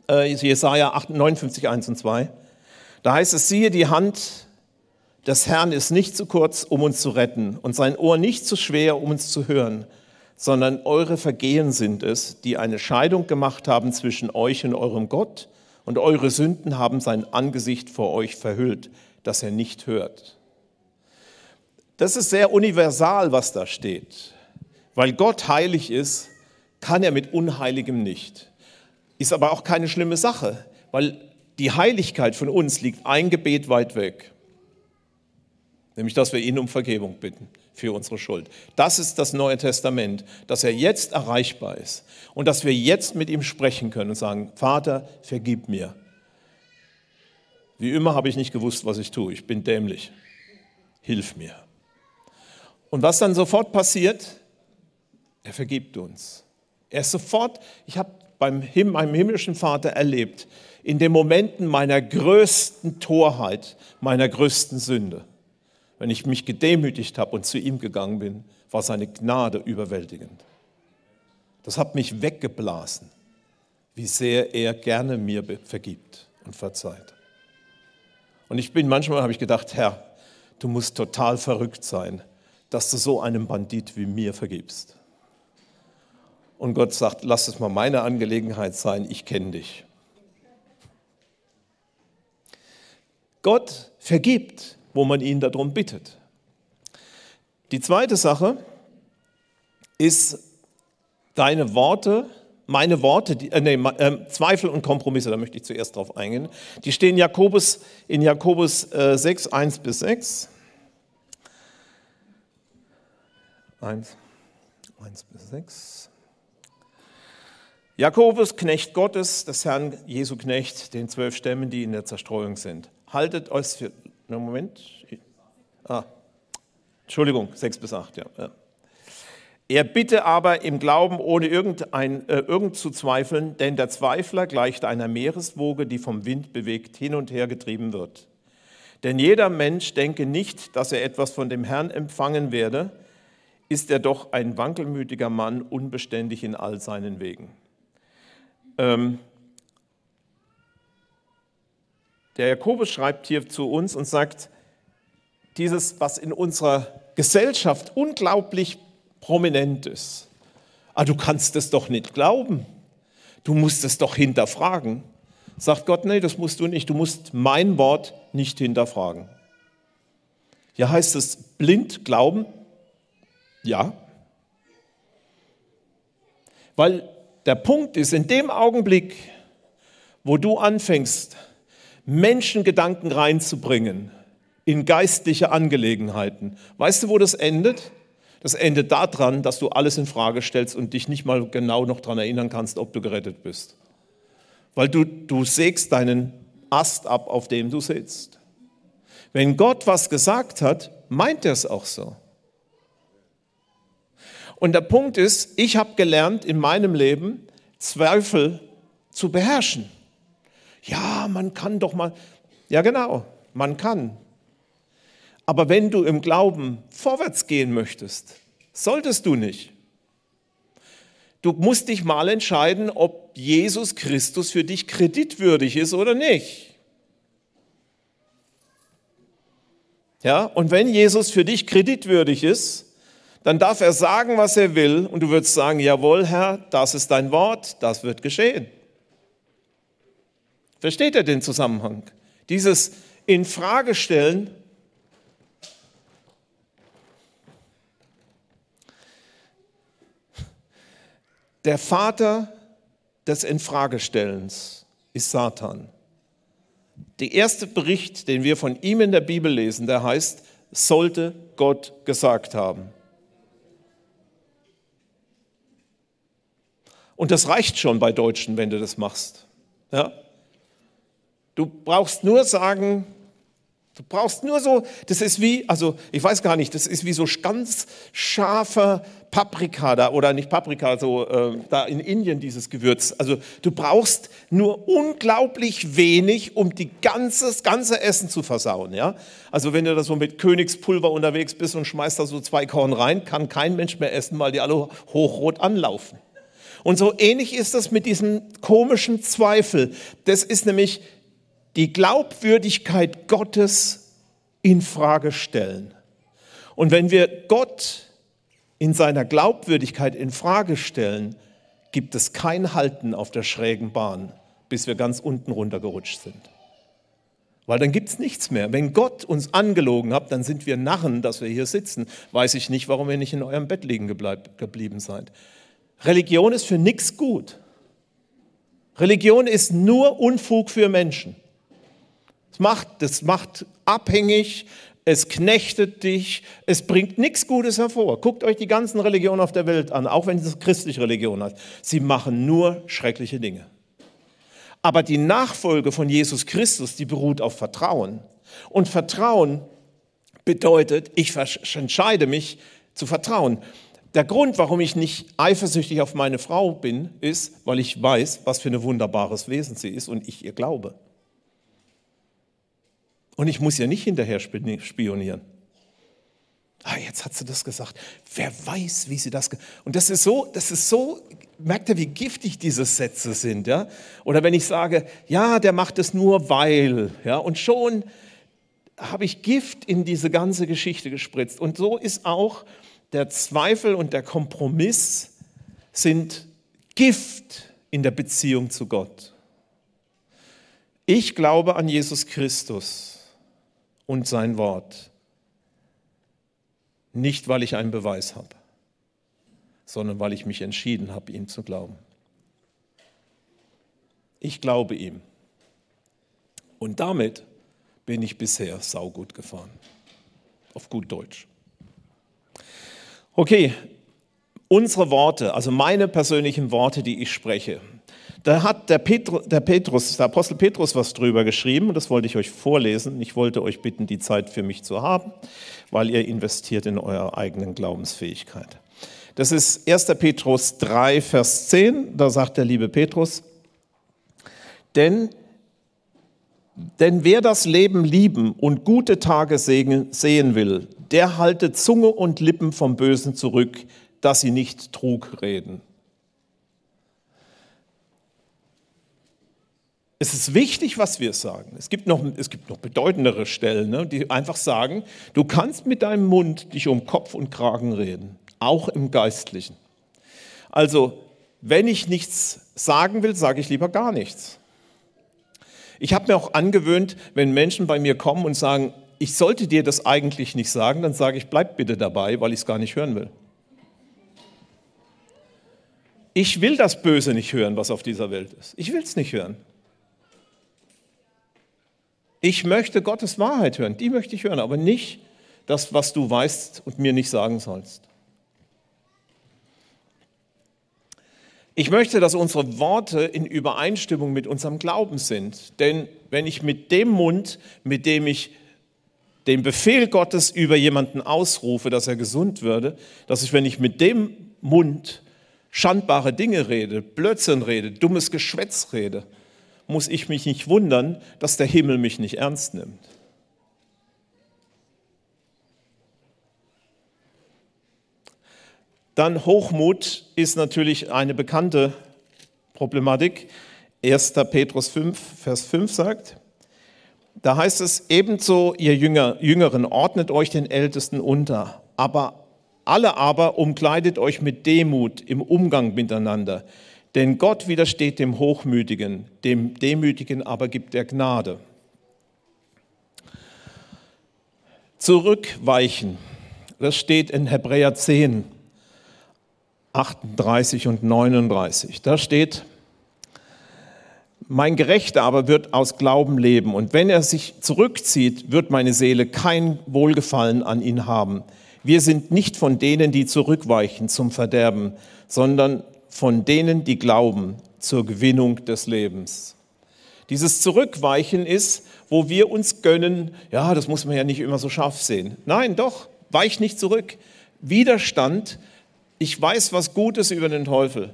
Äh, Jesaja 59, 1 und 2. Da heißt es, siehe die Hand des Herrn ist nicht zu kurz, um uns zu retten, und sein Ohr nicht zu schwer, um uns zu hören, sondern eure Vergehen sind es, die eine Scheidung gemacht haben zwischen euch und eurem Gott, und eure Sünden haben sein Angesicht vor euch verhüllt, dass er nicht hört. Das ist sehr universal, was da steht. Weil Gott heilig ist, kann er mit Unheiligem nicht. Ist aber auch keine schlimme Sache, weil die Heiligkeit von uns liegt ein Gebet weit weg nämlich dass wir ihn um Vergebung bitten für unsere Schuld. Das ist das Neue Testament, dass er jetzt erreichbar ist und dass wir jetzt mit ihm sprechen können und sagen, Vater, vergib mir. Wie immer habe ich nicht gewusst, was ich tue. Ich bin dämlich. Hilf mir. Und was dann sofort passiert, er vergibt uns. Er ist sofort, ich habe beim meinem himmlischen Vater erlebt, in den Momenten meiner größten Torheit, meiner größten Sünde wenn ich mich gedemütigt habe und zu ihm gegangen bin, war seine Gnade überwältigend. Das hat mich weggeblasen, wie sehr er gerne mir vergibt und verzeiht. Und ich bin manchmal habe ich gedacht, Herr, du musst total verrückt sein, dass du so einem Bandit wie mir vergibst. Und Gott sagt, lass es mal meine Angelegenheit sein, ich kenne dich. Gott vergibt wo man ihn darum bittet. Die zweite Sache ist, deine Worte meine Worte, die, äh, nee, äh, Zweifel und Kompromisse, da möchte ich zuerst drauf eingehen, die stehen Jakobus, in Jakobus äh, 6, 1 bis 6. 1, 1 bis 6. Jakobus, Knecht Gottes, des Herrn Jesu Knecht, den zwölf Stämmen, die in der Zerstreuung sind. Haltet euch für. Na, Moment. Ah, Entschuldigung, 6 bis 8, ja. Er bitte aber im Glauben, ohne irgendein, äh, irgend zu zweifeln, denn der Zweifler gleicht einer Meereswoge, die vom Wind bewegt hin und her getrieben wird. Denn jeder Mensch denke nicht, dass er etwas von dem Herrn empfangen werde, ist er doch ein wankelmütiger Mann, unbeständig in all seinen Wegen. Ähm, der Jakobus schreibt hier zu uns und sagt, dieses, was in unserer Gesellschaft unglaublich prominent ist. Ah, du kannst es doch nicht glauben. Du musst es doch hinterfragen. Sagt Gott, nee, das musst du nicht. Du musst mein Wort nicht hinterfragen. Hier heißt es blind glauben. Ja. Weil der Punkt ist, in dem Augenblick, wo du anfängst, Menschengedanken reinzubringen in geistliche Angelegenheiten, weißt du, wo das endet? Das endet daran, dass du alles in Frage stellst und dich nicht mal genau noch daran erinnern kannst, ob du gerettet bist. Weil du, du sägst deinen Ast ab, auf dem du sitzt. Wenn Gott was gesagt hat, meint er es auch so. Und der Punkt ist, ich habe gelernt in meinem Leben, Zweifel zu beherrschen. Ja, man kann doch mal, ja genau, man kann. Aber wenn du im Glauben vorwärts gehen möchtest, solltest du nicht. Du musst dich mal entscheiden, ob Jesus Christus für dich kreditwürdig ist oder nicht. Ja, und wenn Jesus für dich kreditwürdig ist, dann darf er sagen, was er will, und du wirst sagen: Jawohl, Herr, das ist dein Wort, das wird geschehen. Versteht er den Zusammenhang? Dieses Infragestellen Der Vater des Infragestellens ist Satan. Der erste Bericht, den wir von ihm in der Bibel lesen, der heißt, sollte Gott gesagt haben. Und das reicht schon bei Deutschen, wenn du das machst. Ja? Du brauchst nur sagen, Du brauchst nur so, das ist wie, also ich weiß gar nicht, das ist wie so ganz scharfer Paprika da oder nicht Paprika, so äh, da in Indien dieses Gewürz. Also du brauchst nur unglaublich wenig, um die ganze, das ganze Essen zu versauen. Ja? Also wenn du da so mit Königspulver unterwegs bist und schmeißt da so zwei Korn rein, kann kein Mensch mehr essen, weil die alle hochrot anlaufen. Und so ähnlich ist das mit diesem komischen Zweifel. Das ist nämlich die Glaubwürdigkeit Gottes in Frage stellen. Und wenn wir Gott in seiner Glaubwürdigkeit in Frage stellen, gibt es kein Halten auf der schrägen Bahn, bis wir ganz unten runtergerutscht sind. Weil dann gibt es nichts mehr. Wenn Gott uns angelogen hat, dann sind wir Narren, dass wir hier sitzen. Weiß ich nicht, warum ihr nicht in eurem Bett liegen geblieben seid. Religion ist für nichts gut. Religion ist nur Unfug für Menschen. Macht, das macht abhängig, es knechtet dich, es bringt nichts Gutes hervor. Guckt euch die ganzen Religionen auf der Welt an, auch wenn es christliche Religion hat. Sie machen nur schreckliche Dinge. Aber die Nachfolge von Jesus Christus, die beruht auf Vertrauen. Und Vertrauen bedeutet, ich entscheide mich zu vertrauen. Der Grund, warum ich nicht eifersüchtig auf meine Frau bin, ist, weil ich weiß, was für ein wunderbares Wesen sie ist und ich ihr glaube. Und ich muss ja nicht hinterher spionieren. Ah, jetzt hat sie das gesagt. Wer weiß, wie sie das. Und das ist so, das ist so, merkt ihr, wie giftig diese Sätze sind, ja? Oder wenn ich sage, ja, der macht es nur weil, ja? Und schon habe ich Gift in diese ganze Geschichte gespritzt. Und so ist auch der Zweifel und der Kompromiss sind Gift in der Beziehung zu Gott. Ich glaube an Jesus Christus und sein Wort. Nicht, weil ich einen Beweis habe, sondern weil ich mich entschieden habe, ihm zu glauben. Ich glaube ihm. Und damit bin ich bisher saugut gefahren. Auf gut Deutsch. Okay, unsere Worte, also meine persönlichen Worte, die ich spreche, da hat der, Petru, der Petrus, der Apostel Petrus was drüber geschrieben und das wollte ich euch vorlesen. Ich wollte euch bitten, die Zeit für mich zu haben, weil ihr investiert in eure eigenen Glaubensfähigkeit. Das ist 1. Petrus 3, Vers 10. Da sagt der liebe Petrus, denn, denn wer das Leben lieben und gute Tage sehen will, der halte Zunge und Lippen vom Bösen zurück, dass sie nicht Trug reden. Es ist wichtig, was wir sagen. Es gibt noch, es gibt noch bedeutendere Stellen, ne, die einfach sagen, du kannst mit deinem Mund dich um Kopf und Kragen reden, auch im Geistlichen. Also, wenn ich nichts sagen will, sage ich lieber gar nichts. Ich habe mir auch angewöhnt, wenn Menschen bei mir kommen und sagen, ich sollte dir das eigentlich nicht sagen, dann sage ich, bleib bitte dabei, weil ich es gar nicht hören will. Ich will das Böse nicht hören, was auf dieser Welt ist. Ich will es nicht hören. Ich möchte Gottes Wahrheit hören, die möchte ich hören, aber nicht das, was du weißt und mir nicht sagen sollst. Ich möchte, dass unsere Worte in Übereinstimmung mit unserem Glauben sind. Denn wenn ich mit dem Mund, mit dem ich den Befehl Gottes über jemanden ausrufe, dass er gesund würde, dass ich, wenn ich mit dem Mund schandbare Dinge rede, Blödsinn rede, dummes Geschwätz rede, muss ich mich nicht wundern, dass der Himmel mich nicht ernst nimmt. Dann Hochmut ist natürlich eine bekannte Problematik. 1. Petrus 5, Vers 5 sagt, da heißt es ebenso, ihr Jünger, Jüngeren, ordnet euch den Ältesten unter, aber alle aber umkleidet euch mit Demut im Umgang miteinander, denn Gott widersteht dem Hochmütigen, dem Demütigen aber gibt er Gnade. Zurückweichen, das steht in Hebräer 10, 38 und 39. Da steht, mein Gerechter aber wird aus Glauben leben und wenn er sich zurückzieht, wird meine Seele kein Wohlgefallen an ihn haben. Wir sind nicht von denen, die zurückweichen zum Verderben, sondern von denen, die glauben, zur Gewinnung des Lebens. Dieses Zurückweichen ist, wo wir uns gönnen, ja, das muss man ja nicht immer so scharf sehen. Nein, doch, weich nicht zurück. Widerstand, ich weiß was Gutes über den Teufel.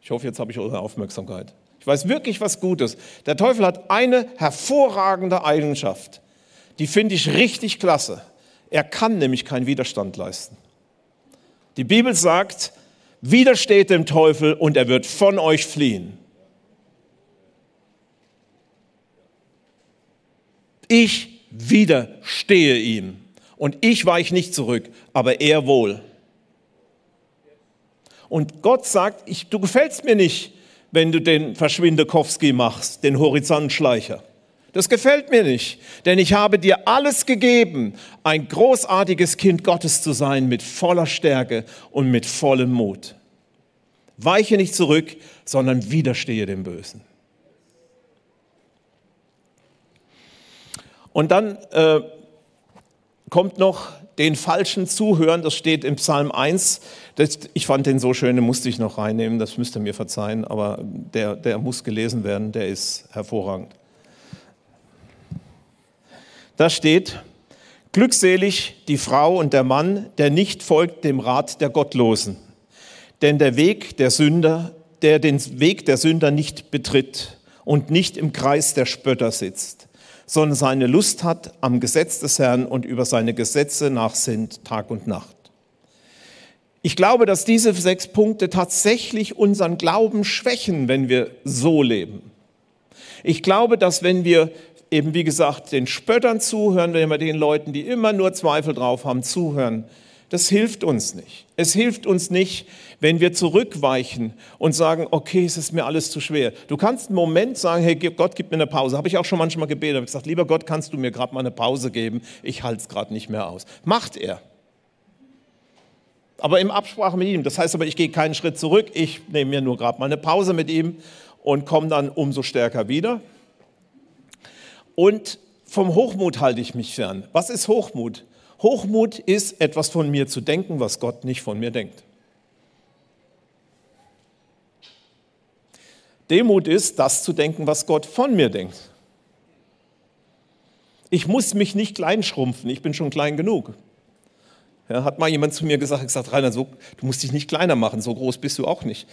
Ich hoffe, jetzt habe ich eure Aufmerksamkeit. Ich weiß wirklich was Gutes. Der Teufel hat eine hervorragende Eigenschaft. Die finde ich richtig klasse. Er kann nämlich keinen Widerstand leisten. Die Bibel sagt, widersteht dem Teufel und er wird von euch fliehen. Ich widerstehe ihm und ich weiche nicht zurück, aber er wohl. Und Gott sagt, ich, du gefällst mir nicht, wenn du den Verschwindekowski machst, den Horizontschleicher. Das gefällt mir nicht, denn ich habe dir alles gegeben, ein großartiges Kind Gottes zu sein mit voller Stärke und mit vollem Mut. Weiche nicht zurück, sondern widerstehe dem Bösen. Und dann äh, kommt noch den falschen Zuhören, das steht im Psalm 1. Das, ich fand den so schön, den musste ich noch reinnehmen, das müsst ihr mir verzeihen, aber der, der muss gelesen werden, der ist hervorragend. Da steht, glückselig die Frau und der Mann, der nicht folgt dem Rat der Gottlosen. Denn der Weg der Sünder, der den Weg der Sünder nicht betritt und nicht im Kreis der Spötter sitzt, sondern seine Lust hat am Gesetz des Herrn und über seine Gesetze nachsinnt Tag und Nacht. Ich glaube, dass diese sechs Punkte tatsächlich unseren Glauben schwächen, wenn wir so leben. Ich glaube, dass wenn wir eben wie gesagt den Spöttern zuhören, wenn wir den Leuten, die immer nur Zweifel drauf haben, zuhören, das hilft uns nicht. Es hilft uns nicht, wenn wir zurückweichen und sagen, okay, es ist mir alles zu schwer. Du kannst einen Moment sagen, hey Gott, gib mir eine Pause. Habe ich auch schon manchmal gebetet. Habe gesagt, lieber Gott, kannst du mir gerade mal eine Pause geben? Ich halte es gerade nicht mehr aus. Macht er. Aber im Absprache mit ihm. Das heißt aber, ich gehe keinen Schritt zurück. Ich nehme mir nur gerade mal eine Pause mit ihm und komme dann umso stärker wieder. Und vom Hochmut halte ich mich fern. Was ist Hochmut? Hochmut ist etwas von mir zu denken, was Gott nicht von mir denkt. Demut ist, das zu denken, was Gott von mir denkt. Ich muss mich nicht kleinschrumpfen, ich bin schon klein genug. Ja, hat mal jemand zu mir gesagt, gesagt Rainer, so, du musst dich nicht kleiner machen, so groß bist du auch nicht.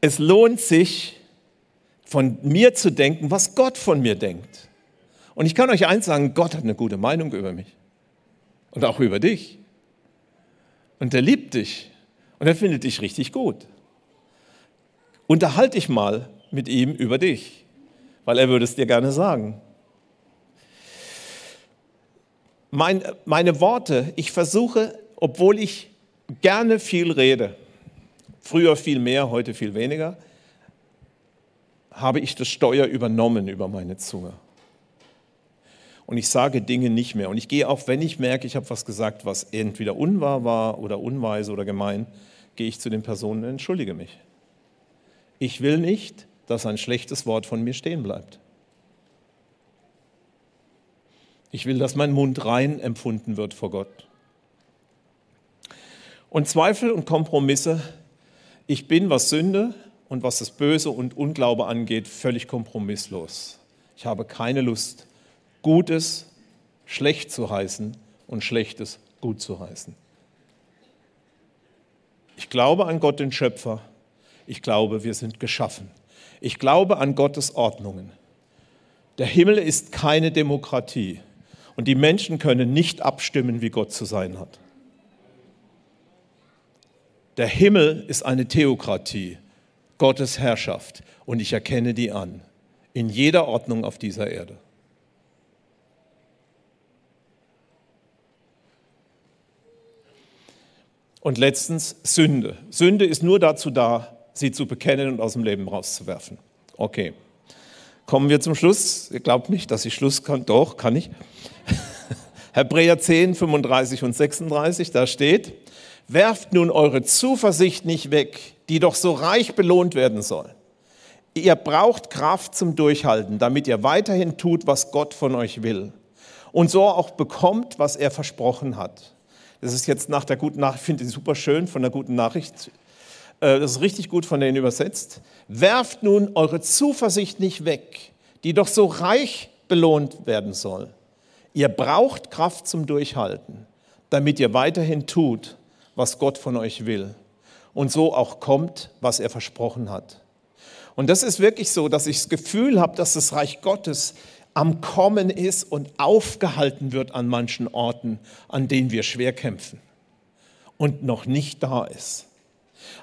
Es lohnt sich, von mir zu denken, was Gott von mir denkt. Und ich kann euch eins sagen, Gott hat eine gute Meinung über mich und auch über dich. Und er liebt dich und er findet dich richtig gut. Unterhalte dich mal mit ihm über dich, weil er würde es dir gerne sagen. Mein, meine Worte, ich versuche, obwohl ich gerne viel rede, früher viel mehr, heute viel weniger, habe ich das Steuer übernommen über meine Zunge. Und ich sage Dinge nicht mehr. Und ich gehe auch, wenn ich merke, ich habe was gesagt, was entweder unwahr war oder unweise oder gemein, gehe ich zu den Personen und entschuldige mich. Ich will nicht, dass ein schlechtes Wort von mir stehen bleibt. Ich will, dass mein Mund rein empfunden wird vor Gott. Und Zweifel und Kompromisse, ich bin, was Sünde und was das Böse und Unglaube angeht, völlig kompromisslos. Ich habe keine Lust, Gutes schlecht zu heißen und Schlechtes gut zu heißen. Ich glaube an Gott, den Schöpfer. Ich glaube, wir sind geschaffen. Ich glaube an Gottes Ordnungen. Der Himmel ist keine Demokratie und die Menschen können nicht abstimmen, wie Gott zu sein hat. Der Himmel ist eine Theokratie. Gottes Herrschaft und ich erkenne die an, in jeder Ordnung auf dieser Erde. Und letztens Sünde. Sünde ist nur dazu da, sie zu bekennen und aus dem Leben rauszuwerfen. Okay. Kommen wir zum Schluss. Ihr glaubt nicht, dass ich Schluss kann. Doch, kann ich. <laughs> Hebräer 10, 35 und 36, da steht, werft nun eure Zuversicht nicht weg, die doch so reich belohnt werden soll. Ihr braucht Kraft zum Durchhalten, damit ihr weiterhin tut, was Gott von euch will. Und so auch bekommt, was er versprochen hat. Das ist jetzt nach der guten Nachricht, ich finde ich super schön von der guten Nachricht. Äh, das ist richtig gut von denen übersetzt. Werft nun eure Zuversicht nicht weg, die doch so reich belohnt werden soll. Ihr braucht Kraft zum Durchhalten, damit ihr weiterhin tut, was Gott von euch will und so auch kommt, was er versprochen hat. Und das ist wirklich so, dass ich das Gefühl habe, dass das Reich Gottes am Kommen ist und aufgehalten wird an manchen Orten, an denen wir schwer kämpfen und noch nicht da ist.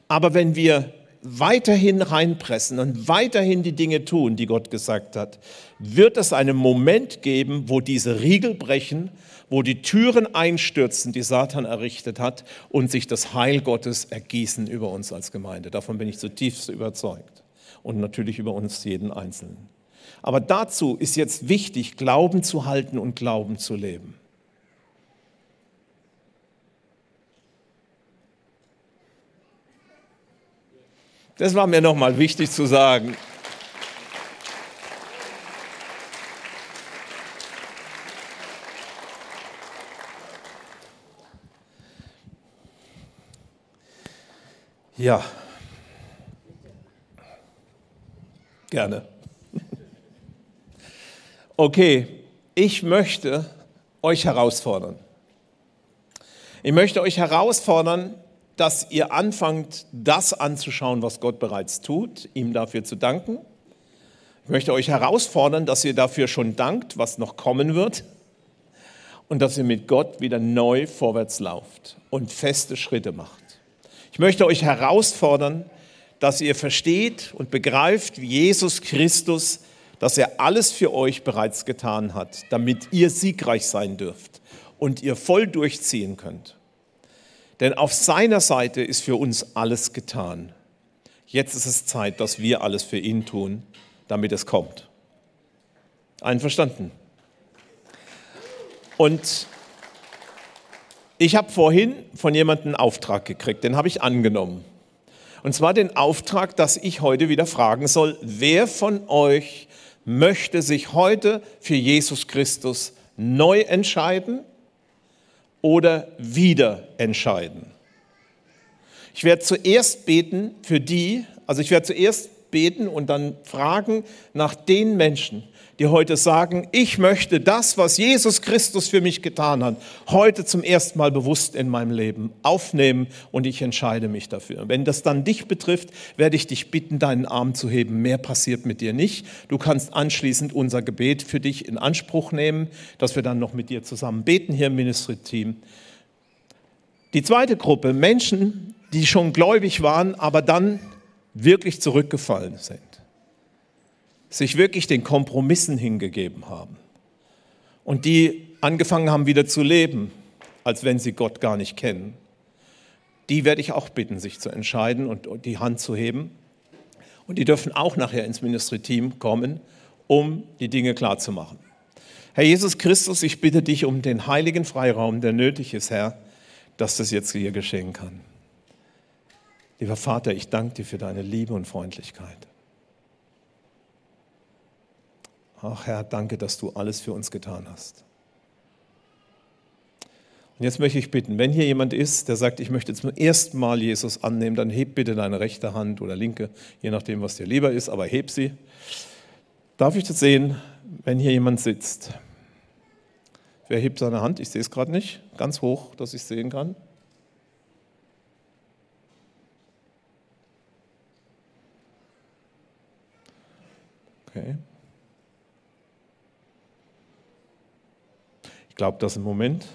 Aber wenn wir weiterhin reinpressen und weiterhin die Dinge tun, die Gott gesagt hat, wird es einen Moment geben, wo diese Riegel brechen wo die Türen einstürzen, die Satan errichtet hat und sich das Heil Gottes ergießen über uns als Gemeinde. Davon bin ich zutiefst überzeugt. Und natürlich über uns jeden Einzelnen. Aber dazu ist jetzt wichtig, Glauben zu halten und Glauben zu leben. Das war mir nochmal wichtig zu sagen. Ja. Gerne. Okay, ich möchte euch herausfordern. Ich möchte euch herausfordern, dass ihr anfangt, das anzuschauen, was Gott bereits tut, ihm dafür zu danken. Ich möchte euch herausfordern, dass ihr dafür schon dankt, was noch kommen wird und dass ihr mit Gott wieder neu vorwärts lauft und feste Schritte macht. Ich möchte euch herausfordern, dass ihr versteht und begreift, wie Jesus Christus, dass er alles für euch bereits getan hat, damit ihr siegreich sein dürft und ihr voll durchziehen könnt. Denn auf seiner Seite ist für uns alles getan. Jetzt ist es Zeit, dass wir alles für ihn tun, damit es kommt. Einverstanden? Und Ich habe vorhin von jemandem einen Auftrag gekriegt, den habe ich angenommen. Und zwar den Auftrag, dass ich heute wieder fragen soll, wer von euch möchte sich heute für Jesus Christus neu entscheiden oder wieder entscheiden? Ich werde zuerst beten für die, also ich werde zuerst beten und dann fragen nach den Menschen, die heute sagen, ich möchte das, was Jesus Christus für mich getan hat, heute zum ersten Mal bewusst in meinem Leben aufnehmen und ich entscheide mich dafür. Wenn das dann dich betrifft, werde ich dich bitten, deinen Arm zu heben. Mehr passiert mit dir nicht. Du kannst anschließend unser Gebet für dich in Anspruch nehmen, dass wir dann noch mit dir zusammen beten hier im Ministry-Team. Die zweite Gruppe, Menschen, die schon gläubig waren, aber dann wirklich zurückgefallen sind sich wirklich den Kompromissen hingegeben haben und die angefangen haben wieder zu leben, als wenn sie Gott gar nicht kennen, die werde ich auch bitten, sich zu entscheiden und die Hand zu heben. Und die dürfen auch nachher ins Ministry-Team kommen, um die Dinge klarzumachen. Herr Jesus Christus, ich bitte dich um den heiligen Freiraum, der nötig ist, Herr, dass das jetzt hier geschehen kann. Lieber Vater, ich danke dir für deine Liebe und Freundlichkeit. Ach Herr, danke, dass du alles für uns getan hast. Und jetzt möchte ich bitten, wenn hier jemand ist, der sagt, ich möchte zum ersten Mal Jesus annehmen, dann heb bitte deine rechte Hand oder linke, je nachdem, was dir lieber ist, aber heb sie. Darf ich das sehen, wenn hier jemand sitzt? Wer hebt seine Hand? Ich sehe es gerade nicht. Ganz hoch, dass ich es sehen kann. Okay. Ich glaube, dass im Moment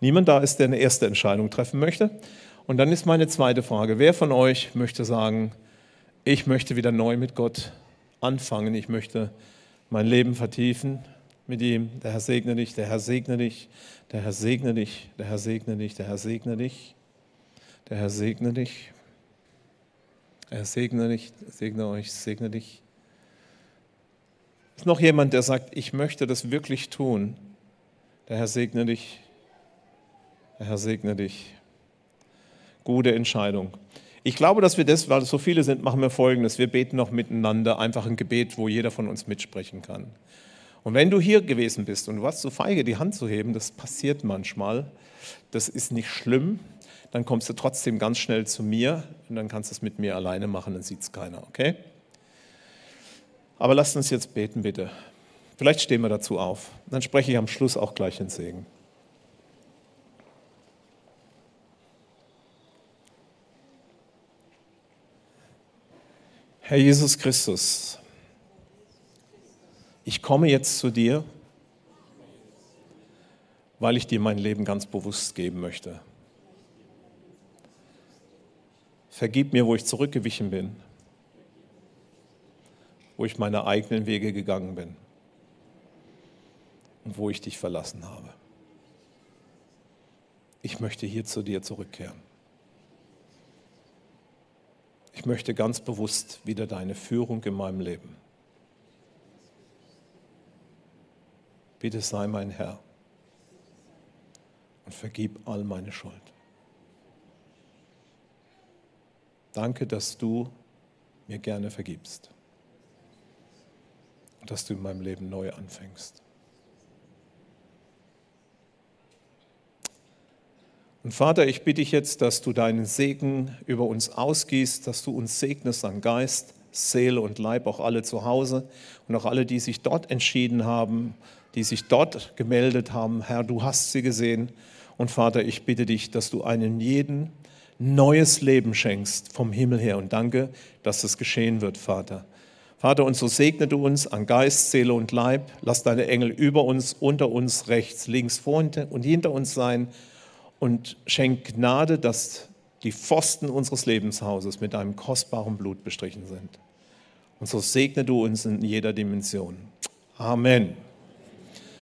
niemand da ist, der eine erste Entscheidung treffen möchte. Und dann ist meine zweite Frage, wer von euch möchte sagen, ich möchte wieder neu mit Gott anfangen, ich möchte mein Leben vertiefen mit ihm. Der Herr segne dich, der Herr segne dich, der Herr segne dich, der Herr segne dich, der Herr segne dich, der Herr segne dich, er segne dich, segne euch, segne dich. Ist noch jemand, der sagt, ich möchte das wirklich tun? Der Herr segne dich. Der Herr segne dich. Gute Entscheidung. Ich glaube, dass wir das, weil es so viele sind, machen wir Folgendes. Wir beten noch miteinander einfach ein Gebet, wo jeder von uns mitsprechen kann. Und wenn du hier gewesen bist und du warst so feige, die Hand zu heben, das passiert manchmal, das ist nicht schlimm, dann kommst du trotzdem ganz schnell zu mir und dann kannst du es mit mir alleine machen, dann sieht es keiner, okay? Aber lasst uns jetzt beten, bitte. Vielleicht stehen wir dazu auf. Dann spreche ich am Schluss auch gleich den Segen. Herr Jesus Christus, ich komme jetzt zu dir, weil ich dir mein Leben ganz bewusst geben möchte. Vergib mir, wo ich zurückgewichen bin, wo ich meine eigenen Wege gegangen bin und wo ich dich verlassen habe. Ich möchte hier zu dir zurückkehren. Ich möchte ganz bewusst wieder deine Führung in meinem Leben. Bitte sei mein Herr und vergib all meine Schuld. Danke, dass du mir gerne vergibst und dass du in meinem Leben neu anfängst. Und Vater, ich bitte dich jetzt, dass du deinen Segen über uns ausgießt, dass du uns segnest an Geist, Seele und Leib, auch alle zu Hause und auch alle, die sich dort entschieden haben, die sich dort gemeldet haben. Herr, du hast sie gesehen. Und Vater, ich bitte dich, dass du einen jeden neues Leben schenkst vom Himmel her. Und danke, dass es geschehen wird, Vater. Vater, und so segne du uns an Geist, Seele und Leib. Lass deine Engel über uns, unter uns, rechts, links, vor und hinter uns sein und schenk Gnade, dass die Pfosten unseres Lebenshauses mit deinem kostbaren Blut bestrichen sind. Und so segne du uns in jeder Dimension. Amen.